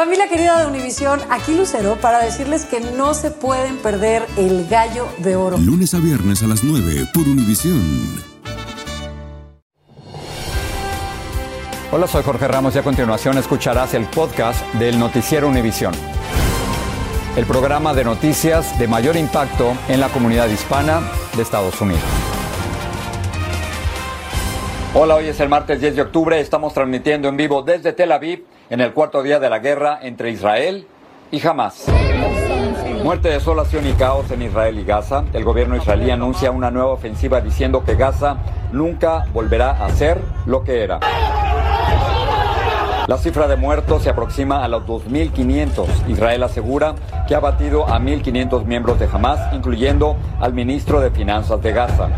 Familia querida de Univisión, aquí Lucero para decirles que no se pueden perder el gallo de oro. Lunes a viernes a las 9 por Univisión. Hola, soy Jorge Ramos y a continuación escucharás el podcast del Noticiero Univisión. El programa de noticias de mayor impacto en la comunidad hispana de Estados Unidos. Hola, hoy es el martes 10 de octubre. Estamos transmitiendo en vivo desde Tel Aviv en el cuarto día de la guerra entre Israel y Hamas. Muerte, desolación y caos en Israel y Gaza. El gobierno israelí anuncia una nueva ofensiva diciendo que Gaza nunca volverá a ser lo que era. La cifra de muertos se aproxima a los 2.500. Israel asegura que ha batido a 1.500 miembros de Hamas, incluyendo al ministro de Finanzas de Gaza.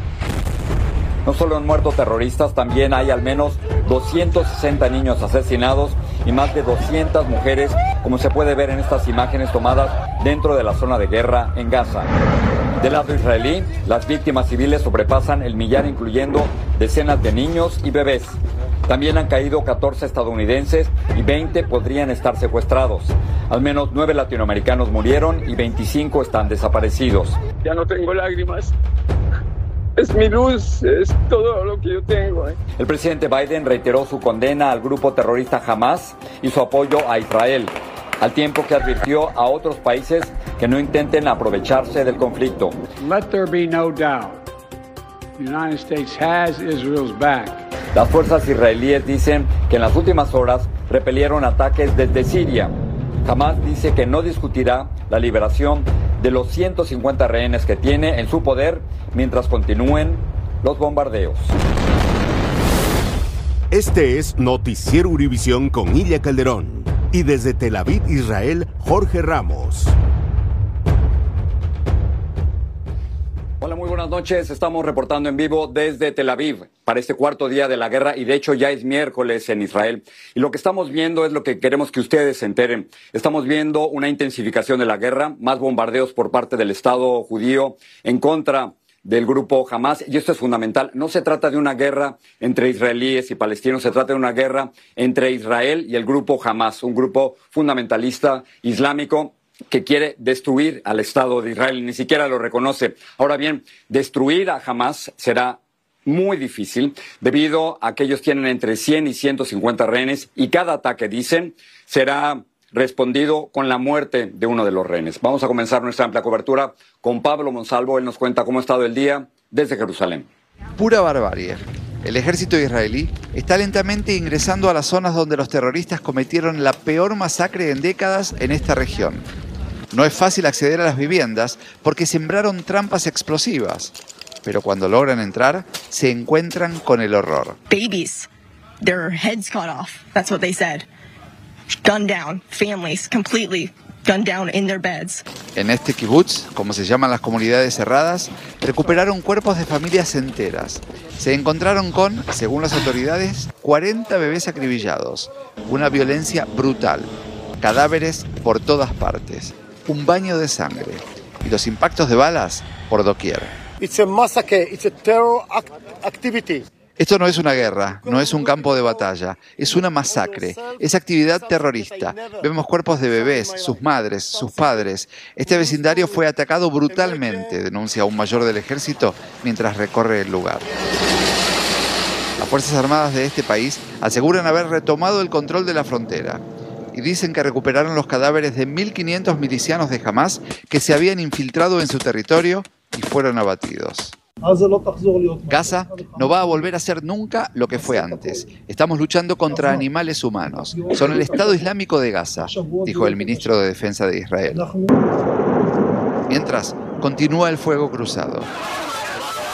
No solo han muerto terroristas, también hay al menos 260 niños asesinados y más de 200 mujeres, como se puede ver en estas imágenes tomadas dentro de la zona de guerra en Gaza. Del lado israelí, las víctimas civiles sobrepasan el millar, incluyendo decenas de niños y bebés. También han caído 14 estadounidenses y 20 podrían estar secuestrados. Al menos 9 latinoamericanos murieron y 25 están desaparecidos. Ya no tengo lágrimas. Es mi luz, es todo lo que yo tengo. ¿eh? El presidente Biden reiteró su condena al grupo terrorista Hamas y su apoyo a Israel, al tiempo que advirtió a otros países que no intenten aprovecharse del conflicto. Let there be no doubt. The United States has Israel's back. Las fuerzas israelíes dicen que en las últimas horas repelieron ataques desde Siria. Hamas dice que no discutirá la liberación de los 150 rehenes que tiene en su poder mientras continúen los bombardeos. Este es Noticiero Univisión con Ilia Calderón y desde Tel Aviv, Israel, Jorge Ramos. Hola, muy buenas noches. Estamos reportando en vivo desde Tel Aviv para este cuarto día de la guerra y de hecho ya es miércoles en Israel. Y lo que estamos viendo es lo que queremos que ustedes se enteren. Estamos viendo una intensificación de la guerra, más bombardeos por parte del Estado judío en contra del grupo Hamas, y esto es fundamental. No se trata de una guerra entre israelíes y palestinos, se trata de una guerra entre Israel y el grupo Hamas, un grupo fundamentalista islámico que quiere destruir al Estado de Israel, ni siquiera lo reconoce. Ahora bien, destruir a Hamas será muy difícil debido a que ellos tienen entre 100 y 150 rehenes y cada ataque, dicen, será respondido con la muerte de uno de los rehenes. Vamos a comenzar nuestra amplia cobertura con Pablo Monsalvo. Él nos cuenta cómo ha estado el día desde Jerusalén. Pura barbarie. El ejército israelí está lentamente ingresando a las zonas donde los terroristas cometieron la peor masacre en décadas en esta región. No es fácil acceder a las viviendas porque sembraron trampas explosivas, pero cuando logran entrar se encuentran con el horror. Babies, their heads cut off. That's what they said. Gunned down, families completely gunned down in their beds. En este kibutz, como se llaman las comunidades cerradas, recuperaron cuerpos de familias enteras. Se encontraron con, según las autoridades, 40 bebés acribillados, una violencia brutal, cadáveres por todas partes, un baño de sangre y los impactos de balas por doquier. It's a massacre, it's a terror act activity. Esto no es una guerra, no es un campo de batalla, es una masacre, es actividad terrorista. Vemos cuerpos de bebés, sus madres, sus padres. Este vecindario fue atacado brutalmente, denuncia un mayor del ejército mientras recorre el lugar. Las Fuerzas Armadas de este país aseguran haber retomado el control de la frontera y dicen que recuperaron los cadáveres de 1.500 milicianos de Hamas que se habían infiltrado en su territorio y fueron abatidos. Gaza no va a volver a ser nunca lo que fue antes. Estamos luchando contra animales humanos. Son el Estado Islámico de Gaza, dijo el ministro de Defensa de Israel. Mientras, continúa el fuego cruzado.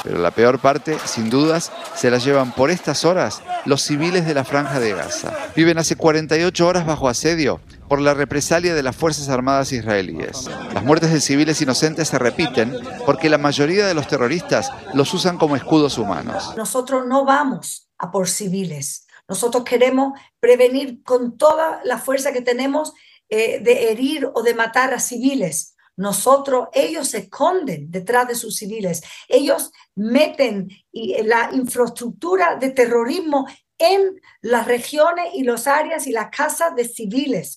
Pero la peor parte, sin dudas, se la llevan por estas horas los civiles de la franja de Gaza. Viven hace 48 horas bajo asedio por la represalia de las Fuerzas Armadas israelíes. Las muertes de civiles inocentes se repiten porque la mayoría de los terroristas los usan como escudos humanos. Nosotros no vamos a por civiles. Nosotros queremos prevenir con toda la fuerza que tenemos eh, de herir o de matar a civiles. Nosotros, ellos se esconden detrás de sus civiles. Ellos meten la infraestructura de terrorismo en las regiones y las áreas y las casas de civiles.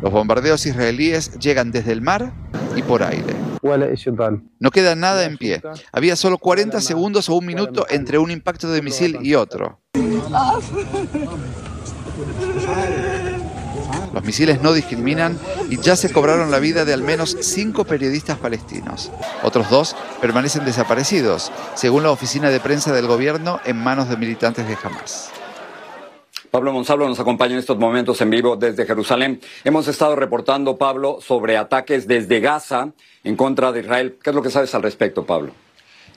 Los bombardeos israelíes llegan desde el mar y por aire. No queda nada en pie. Había solo 40 segundos o un minuto entre un impacto de misil y otro. Los misiles no discriminan y ya se cobraron la vida de al menos cinco periodistas palestinos. Otros dos permanecen desaparecidos, según la oficina de prensa del gobierno, en manos de militantes de Hamas. Pablo Monsalvo nos acompaña en estos momentos en vivo desde Jerusalén. Hemos estado reportando, Pablo, sobre ataques desde Gaza en contra de Israel. ¿Qué es lo que sabes al respecto, Pablo?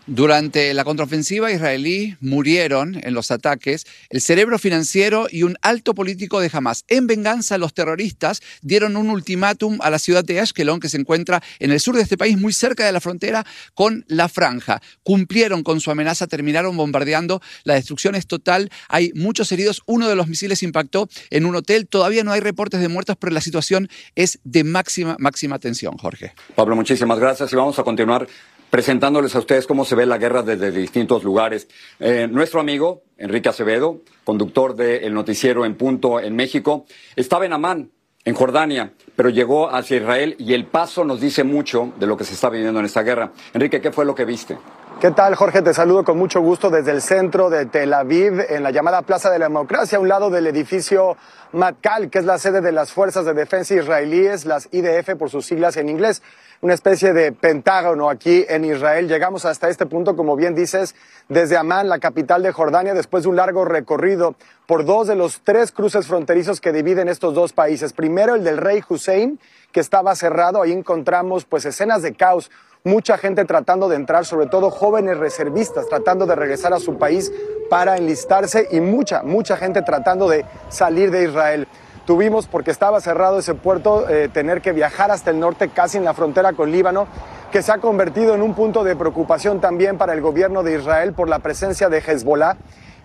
Durante la contraofensiva israelí murieron en los ataques el cerebro financiero y un alto político de Hamas. En venganza, los terroristas dieron un ultimátum a la ciudad de Ashkelon, que se encuentra en el sur de este país, muy cerca de la frontera con la franja. Cumplieron con su amenaza, terminaron bombardeando. La destrucción es total. Hay muchos heridos. Uno de los misiles impactó en un hotel. Todavía no hay reportes de muertos, pero la situación es de máxima, máxima tensión, Jorge. Pablo, muchísimas gracias y vamos a continuar presentándoles a ustedes cómo se ve la guerra desde distintos lugares. Eh, nuestro amigo Enrique Acevedo, conductor del noticiero En Punto en México, estaba en Amán, en Jordania, pero llegó hacia Israel y el paso nos dice mucho de lo que se está viviendo en esta guerra. Enrique, ¿qué fue lo que viste? ¿Qué tal, Jorge? Te saludo con mucho gusto desde el centro de Tel Aviv, en la llamada Plaza de la Democracia, a un lado del edificio Matkal, que es la sede de las Fuerzas de Defensa israelíes, las IDF por sus siglas en inglés una especie de pentágono aquí en Israel. Llegamos hasta este punto, como bien dices, desde Amán, la capital de Jordania, después de un largo recorrido por dos de los tres cruces fronterizos que dividen estos dos países. Primero el del rey Hussein, que estaba cerrado. Ahí encontramos pues escenas de caos, mucha gente tratando de entrar, sobre todo jóvenes reservistas tratando de regresar a su país para enlistarse y mucha, mucha gente tratando de salir de Israel. Tuvimos, porque estaba cerrado ese puerto, eh, tener que viajar hasta el norte, casi en la frontera con Líbano, que se ha convertido en un punto de preocupación también para el gobierno de Israel por la presencia de Hezbollah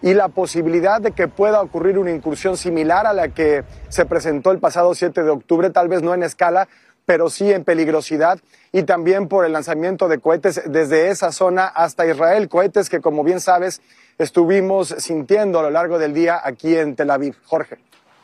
y la posibilidad de que pueda ocurrir una incursión similar a la que se presentó el pasado 7 de octubre, tal vez no en escala, pero sí en peligrosidad y también por el lanzamiento de cohetes desde esa zona hasta Israel, cohetes que como bien sabes estuvimos sintiendo a lo largo del día aquí en Tel Aviv. Jorge.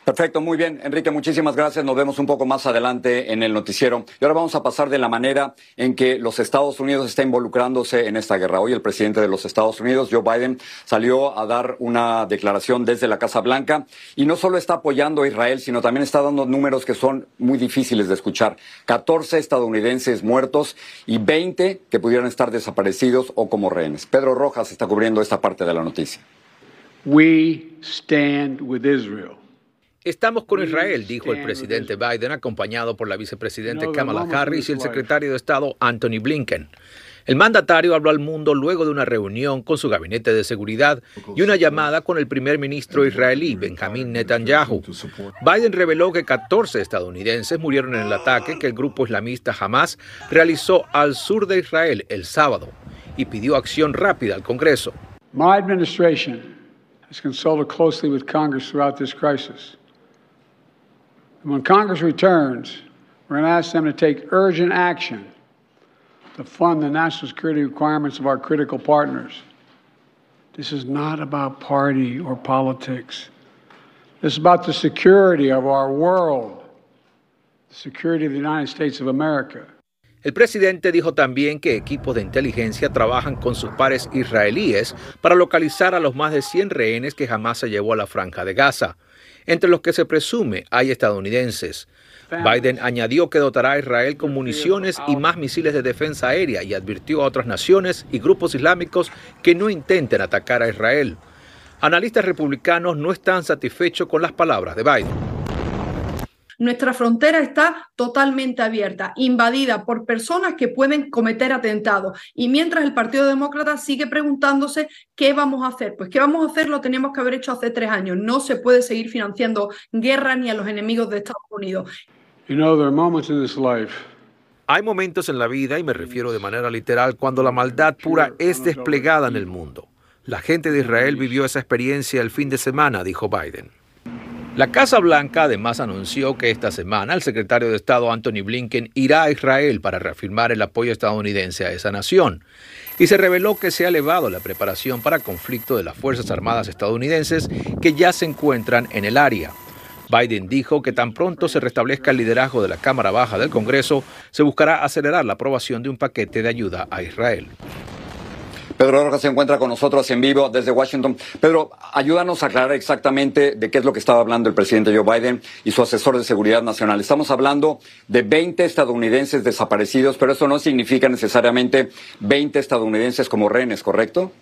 Perfecto, muy bien. Enrique, muchísimas gracias. Nos vemos un poco más adelante en el noticiero. Y ahora vamos a pasar de la manera en que los Estados Unidos está involucrándose en esta guerra. Hoy el presidente de los Estados Unidos, Joe Biden, salió a dar una declaración desde la Casa Blanca y no solo está apoyando a Israel, sino también está dando números que son muy difíciles de escuchar. 14 estadounidenses muertos y 20 que pudieran estar desaparecidos o como rehenes. Pedro Rojas está cubriendo esta parte de la noticia. We stand with Israel. Estamos con Israel, dijo el presidente Biden, acompañado por la vicepresidenta Kamala Harris y el secretario de Estado Anthony Blinken. El mandatario habló al mundo luego de una reunión con su gabinete de seguridad y una llamada con el primer ministro israelí, Benjamin Netanyahu. Biden reveló que 14 estadounidenses murieron en el ataque que el grupo islamista Hamas realizó al sur de Israel el sábado y pidió acción rápida al Congreso. My administration has consulted closely with Congress throughout this crisis. When Congress returns, we're going to ask them to take urgent action to fund the national security requirements of our critical partners. This is not about party or politics. This is about the security of our world, the security of the United States of America. El presidente dijo también que equipos de inteligencia trabajan con sus pares israelíes para localizar a los más de 100 rehenes que jamás se llevó a la franja de Gaza. Entre los que se presume hay estadounidenses. Biden añadió que dotará a Israel con municiones y más misiles de defensa aérea y advirtió a otras naciones y grupos islámicos que no intenten atacar a Israel. Analistas republicanos no están satisfechos con las palabras de Biden. Nuestra frontera está totalmente abierta, invadida por personas que pueden cometer atentados. Y mientras el Partido Demócrata sigue preguntándose qué vamos a hacer, pues qué vamos a hacer lo teníamos que haber hecho hace tres años. No se puede seguir financiando guerra ni a los enemigos de Estados Unidos. Hay momentos en la vida, y me refiero de manera literal, cuando la maldad pura es desplegada en el mundo. La gente de Israel vivió esa experiencia el fin de semana, dijo Biden. La Casa Blanca además anunció que esta semana el secretario de Estado Anthony Blinken irá a Israel para reafirmar el apoyo estadounidense a esa nación. Y se reveló que se ha elevado la preparación para conflicto de las Fuerzas Armadas estadounidenses que ya se encuentran en el área. Biden dijo que tan pronto se restablezca el liderazgo de la Cámara Baja del Congreso, se buscará acelerar la aprobación de un paquete de ayuda a Israel. Pedro Rojas se encuentra con nosotros en vivo desde Washington. Pedro, ayúdanos a aclarar exactamente de qué es lo que estaba hablando el presidente Joe Biden y su asesor de seguridad nacional. Estamos hablando de 20 estadounidenses desaparecidos, pero eso no significa necesariamente 20 estadounidenses como rehenes, ¿correcto?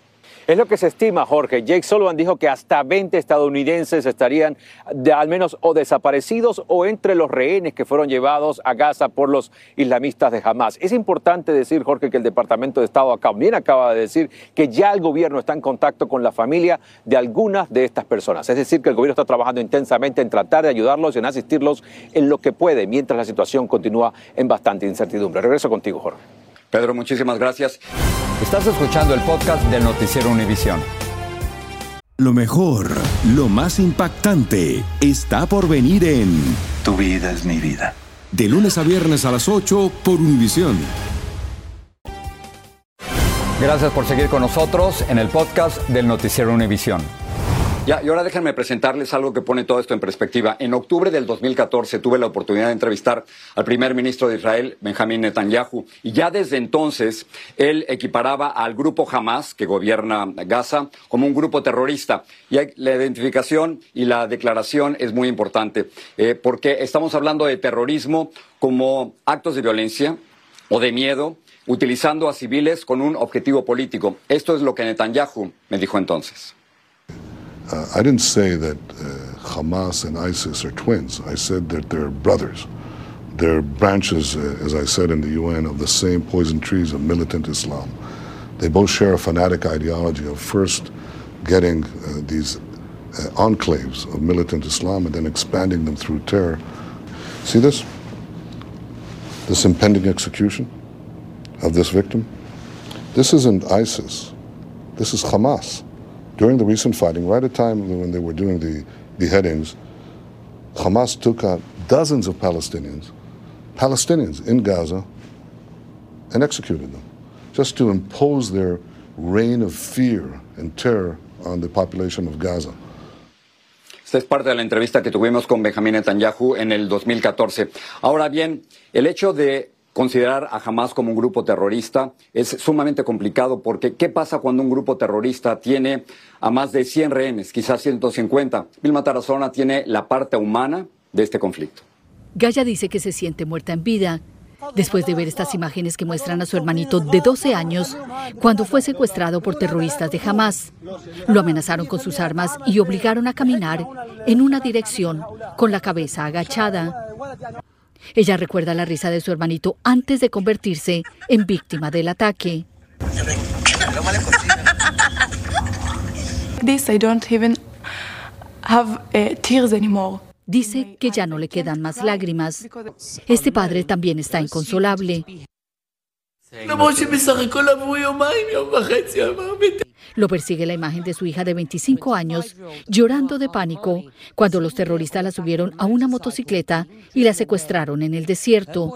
Es lo que se estima, Jorge. Jake Sullivan dijo que hasta 20 estadounidenses estarían al menos o desaparecidos o entre los rehenes que fueron llevados a Gaza por los islamistas de Hamas. Es importante decir, Jorge, que el Departamento de Estado también acaba de decir que ya el gobierno está en contacto con la familia de algunas de estas personas. Es decir, que el gobierno está trabajando intensamente en tratar de ayudarlos y en asistirlos en lo que puede, mientras la situación continúa en bastante incertidumbre. Regreso contigo, Jorge. Pedro, muchísimas gracias. Estás escuchando el podcast del Noticiero Univisión. Lo mejor, lo más impactante, está por venir en Tu vida es mi vida. De lunes a viernes a las 8 por Univisión. Gracias por seguir con nosotros en el podcast del Noticiero Univisión. Ya, y ahora déjenme presentarles algo que pone todo esto en perspectiva. En octubre del 2014 tuve la oportunidad de entrevistar al primer ministro de Israel, Benjamín Netanyahu, y ya desde entonces él equiparaba al grupo Hamas, que gobierna Gaza, como un grupo terrorista. Y la identificación y la declaración es muy importante, eh, porque estamos hablando de terrorismo como actos de violencia o de miedo, utilizando a civiles con un objetivo político. Esto es lo que Netanyahu me dijo entonces. Uh, I didn't say that uh, Hamas and ISIS are twins. I said that they're brothers. They're branches, uh, as I said in the UN, of the same poison trees of militant Islam. They both share a fanatic ideology of first getting uh, these uh, enclaves of militant Islam and then expanding them through terror. See this? This impending execution of this victim? This isn't ISIS. This is Hamas. During the recent fighting, right at the time when they were doing the beheadings, Hamas took out dozens of Palestinians, Palestinians in Gaza, and executed them, just to impose their reign of fear and terror on the population of Gaza. Esta es parte de la entrevista que tuvimos con Benjamín Netanyahu en el 2014. Ahora bien, el hecho de Considerar a Hamas como un grupo terrorista es sumamente complicado porque ¿qué pasa cuando un grupo terrorista tiene a más de 100 rehenes, quizás 150? Vilma Tarazona tiene la parte humana de este conflicto. Gaya dice que se siente muerta en vida después de ver estas imágenes que muestran a su hermanito de 12 años cuando fue secuestrado por terroristas de Hamas. Lo amenazaron con sus armas y obligaron a caminar en una dirección con la cabeza agachada. Ella recuerda la risa de su hermanito antes de convertirse en víctima del ataque. Dice que ya no le quedan más lágrimas. Este padre también está inconsolable. Lo persigue la imagen de su hija de 25 años llorando de pánico cuando los terroristas la subieron a una motocicleta y la secuestraron en el desierto.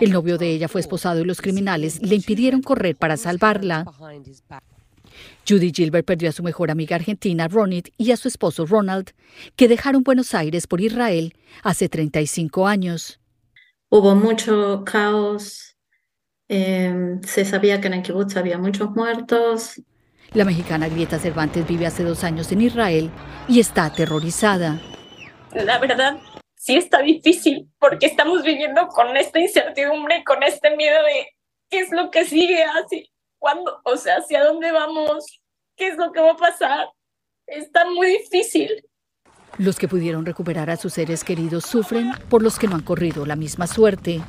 El novio de ella fue esposado y los criminales le impidieron correr para salvarla. Judy Gilbert perdió a su mejor amiga argentina, Ronit, y a su esposo, Ronald, que dejaron Buenos Aires por Israel hace 35 años. Hubo mucho caos. Em, se sabía que en el kibbutz había muchos muertos. La mexicana Grieta Cervantes vive hace dos años en Israel y está aterrorizada. La verdad, sí está difícil porque estamos viviendo con esta incertidumbre y con este miedo de qué es lo que sigue, así, cuándo, o sea, hacia dónde vamos, qué es lo que va a pasar. Está muy difícil. Los que pudieron recuperar a sus seres queridos sufren por los que no han corrido la misma suerte.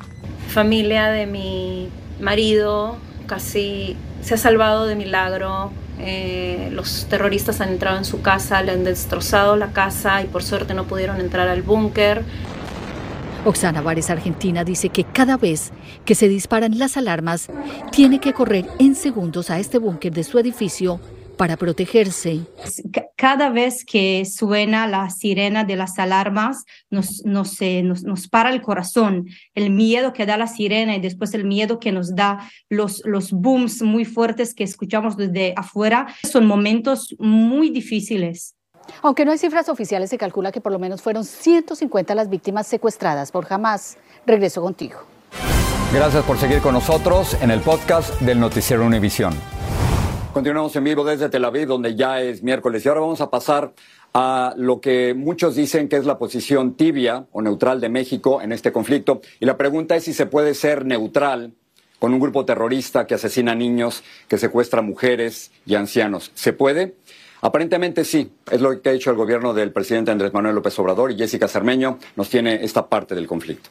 Familia de mi marido casi se ha salvado de milagro. Eh, los terroristas han entrado en su casa, le han destrozado la casa y por suerte no pudieron entrar al búnker. Oxana Vares, Argentina, dice que cada vez que se disparan las alarmas, tiene que correr en segundos a este búnker de su edificio para protegerse. Cada vez que suena la sirena de las alarmas, nos, nos, nos, nos, para el corazón. El miedo que da la sirena y después el miedo que nos da los, los booms muy fuertes que escuchamos desde afuera son momentos muy difíciles. Aunque no hay cifras oficiales, se calcula que por lo menos fueron 150 las víctimas secuestradas por Hamas. Regreso contigo. Gracias por seguir con nosotros en el podcast del Noticiero Univisión. Continuamos en vivo desde Tel Aviv, donde ya es miércoles. Y ahora vamos a pasar a lo que muchos dicen que es la posición tibia o neutral de México en este conflicto. Y la pregunta es si se puede ser neutral con un grupo terrorista que asesina niños, que secuestra mujeres y ancianos. ¿Se puede? Aparentemente sí, es lo que ha dicho el gobierno del presidente Andrés Manuel López Obrador y Jessica Cermeño nos tiene esta parte del conflicto.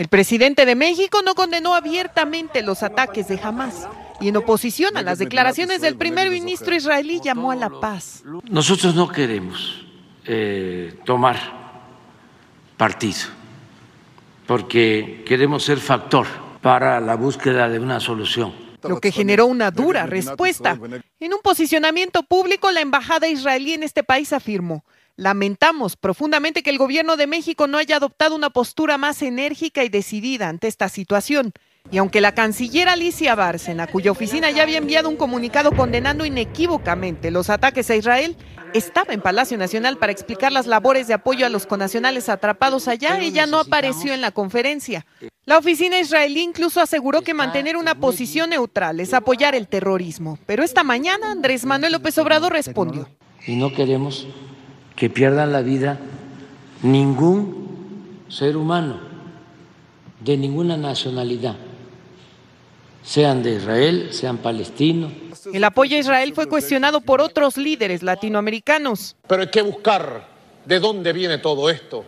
El presidente de México no condenó abiertamente los ataques de Hamas y en oposición a las declaraciones del primer ministro israelí llamó a la paz. Nosotros no queremos eh, tomar partido porque queremos ser factor para la búsqueda de una solución. Lo que generó una dura respuesta. En un posicionamiento público, la embajada israelí en este país afirmó, lamentamos profundamente que el gobierno de México no haya adoptado una postura más enérgica y decidida ante esta situación. Y aunque la canciller Alicia Bárcena, cuya oficina ya había enviado un comunicado condenando inequívocamente los ataques a Israel, estaba en Palacio Nacional para explicar las labores de apoyo a los conacionales atrapados allá, ella no apareció en la conferencia. La oficina israelí incluso aseguró que mantener una posición neutral es apoyar el terrorismo. Pero esta mañana Andrés Manuel López Obrador respondió. Y no queremos que pierdan la vida ningún ser humano de ninguna nacionalidad sean de Israel, sean palestinos. El apoyo a Israel fue cuestionado por otros líderes latinoamericanos. Pero hay que buscar de dónde viene todo esto.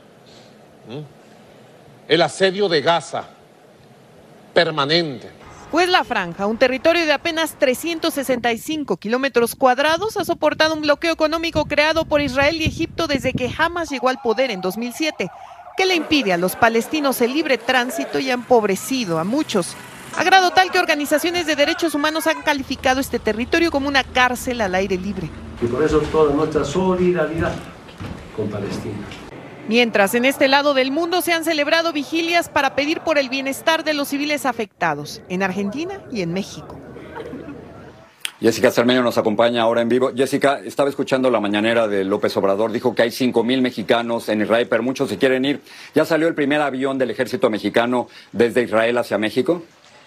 El asedio de Gaza, permanente. Pues la franja, un territorio de apenas 365 kilómetros cuadrados, ha soportado un bloqueo económico creado por Israel y Egipto desde que Hamas llegó al poder en 2007, que le impide a los palestinos el libre tránsito y ha empobrecido a muchos a grado tal que organizaciones de derechos humanos han calificado este territorio como una cárcel al aire libre. Y por eso toda nuestra solidaridad con Palestina. Mientras en este lado del mundo se han celebrado vigilias para pedir por el bienestar de los civiles afectados, en Argentina y en México. Jessica Cermeño nos acompaña ahora en vivo. Jessica, estaba escuchando la mañanera de López Obrador, dijo que hay cinco mil mexicanos en Israel, pero muchos se quieren ir. ¿Ya salió el primer avión del ejército mexicano desde Israel hacia México?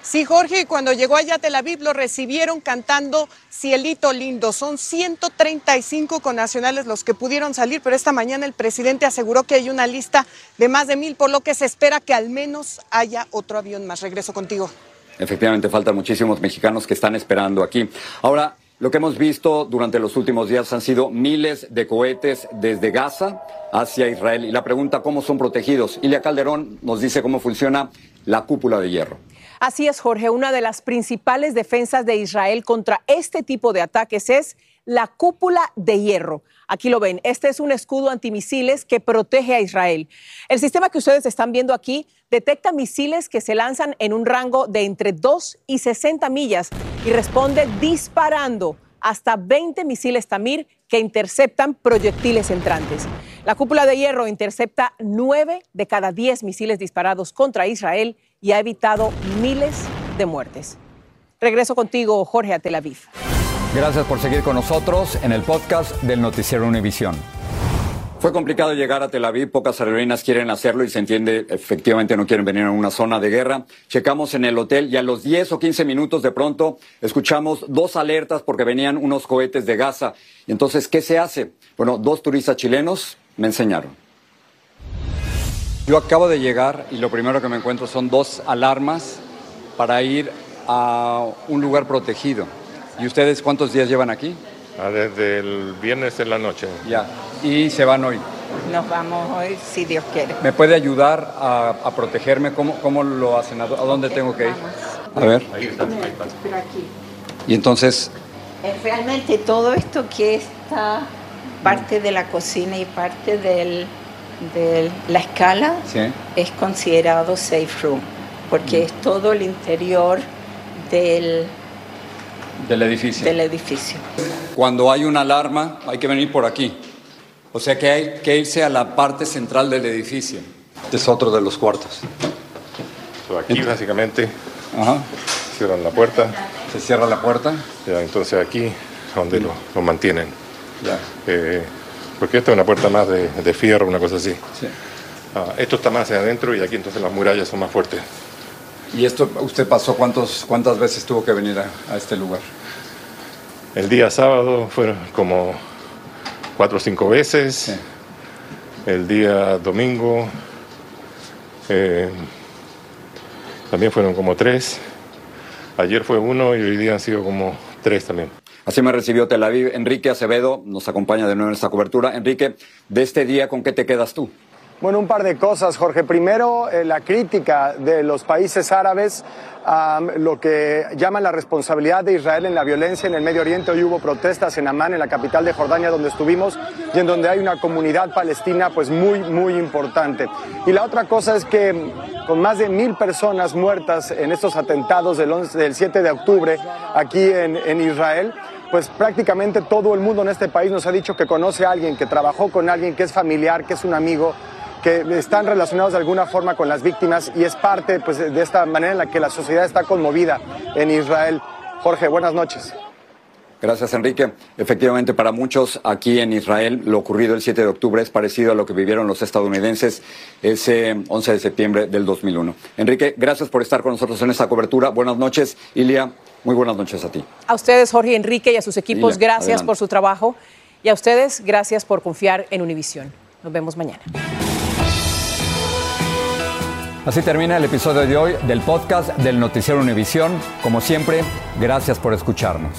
Sí, Jorge, cuando llegó allá a Tel Aviv lo recibieron cantando Cielito Lindo. Son 135 connacionales los que pudieron salir, pero esta mañana el presidente aseguró que hay una lista de más de mil, por lo que se espera que al menos haya otro avión más. Regreso contigo. Efectivamente, faltan muchísimos mexicanos que están esperando aquí. Ahora, lo que hemos visto durante los últimos días han sido miles de cohetes desde Gaza hacia Israel. Y la pregunta, ¿cómo son protegidos? Ilia Calderón nos dice cómo funciona la cúpula de hierro. Así es, Jorge, una de las principales defensas de Israel contra este tipo de ataques es la cúpula de hierro. Aquí lo ven, este es un escudo antimisiles que protege a Israel. El sistema que ustedes están viendo aquí detecta misiles que se lanzan en un rango de entre 2 y 60 millas y responde disparando hasta 20 misiles Tamir que interceptan proyectiles entrantes. La cúpula de hierro intercepta 9 de cada 10 misiles disparados contra Israel y ha evitado miles de muertes. Regreso contigo, Jorge, a Tel Aviv. Gracias por seguir con nosotros en el podcast del Noticiero Univisión. Fue complicado llegar a Tel Aviv, pocas aerolíneas quieren hacerlo y se entiende, efectivamente no quieren venir a una zona de guerra. Checamos en el hotel y a los 10 o 15 minutos de pronto escuchamos dos alertas porque venían unos cohetes de Gaza. Y entonces, ¿qué se hace? Bueno, dos turistas chilenos me enseñaron. Yo acabo de llegar y lo primero que me encuentro son dos alarmas para ir a un lugar protegido. ¿Y ustedes cuántos días llevan aquí? Ah, desde el viernes en la noche. Ya. ¿Y se van hoy? Nos vamos hoy, si Dios quiere. ¿Me puede ayudar a, protegerme? ¿Cómo, ¿Cómo, lo hacen? ¿A dónde tengo que ir? A ver. Ahí está, ahí está. Pero aquí. Y entonces... Realmente todo esto que está parte de la cocina y parte de la escala es considerado safe room, porque es todo el interior del del edificio. Del edificio. Cuando hay una alarma, hay que venir por aquí. O sea que hay que irse a la parte central del edificio. Este es otro de los cuartos. aquí básicamente cierran la puerta. Se cierra la puerta. Ya, entonces aquí donde lo, mantienen. Eh, porque esta es una puerta más de, fierro, una cosa así. Ah, esto está más hacia adentro y aquí entonces las murallas son más fuertes. ¿Y esto usted pasó cuántos, cuántas veces tuvo que venir a, este lugar? El día sábado fueron como cuatro o cinco veces. El día domingo eh, también fueron como tres. Ayer fue uno y hoy día han sido como tres también. Así me recibió Tel Aviv. Enrique Acevedo nos acompaña de nuevo en esta cobertura. Enrique, de este día, ¿con qué te quedas tú? Bueno, un par de cosas, Jorge. Primero, eh, la crítica de los países árabes a lo que llaman la responsabilidad de Israel en la violencia en el Medio Oriente. Hoy hubo protestas en Amán, en la capital de Jordania, donde estuvimos, y en donde hay una comunidad palestina pues muy, muy importante. Y la otra cosa es que con más de mil personas muertas en estos atentados del, 11, del 7 de octubre aquí en, en Israel, pues prácticamente todo el mundo en este país nos ha dicho que conoce a alguien, que trabajó con alguien, que es familiar, que es un amigo que están relacionados de alguna forma con las víctimas y es parte pues, de esta manera en la que la sociedad está conmovida en Israel. Jorge, buenas noches. Gracias, Enrique. Efectivamente, para muchos aquí en Israel, lo ocurrido el 7 de octubre es parecido a lo que vivieron los estadounidenses ese 11 de septiembre del 2001. Enrique, gracias por estar con nosotros en esta cobertura. Buenas noches. Ilia, muy buenas noches a ti. A ustedes, Jorge, Enrique y a sus equipos, gracias por su trabajo. Y a ustedes, gracias por confiar en Univisión. Nos vemos mañana. Así termina el episodio de hoy del podcast del Noticiero Univisión. Como siempre, gracias por escucharnos.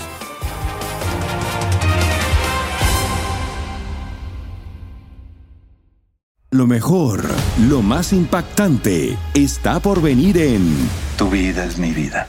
Lo mejor, lo más impactante, está por venir en Tu vida es mi vida.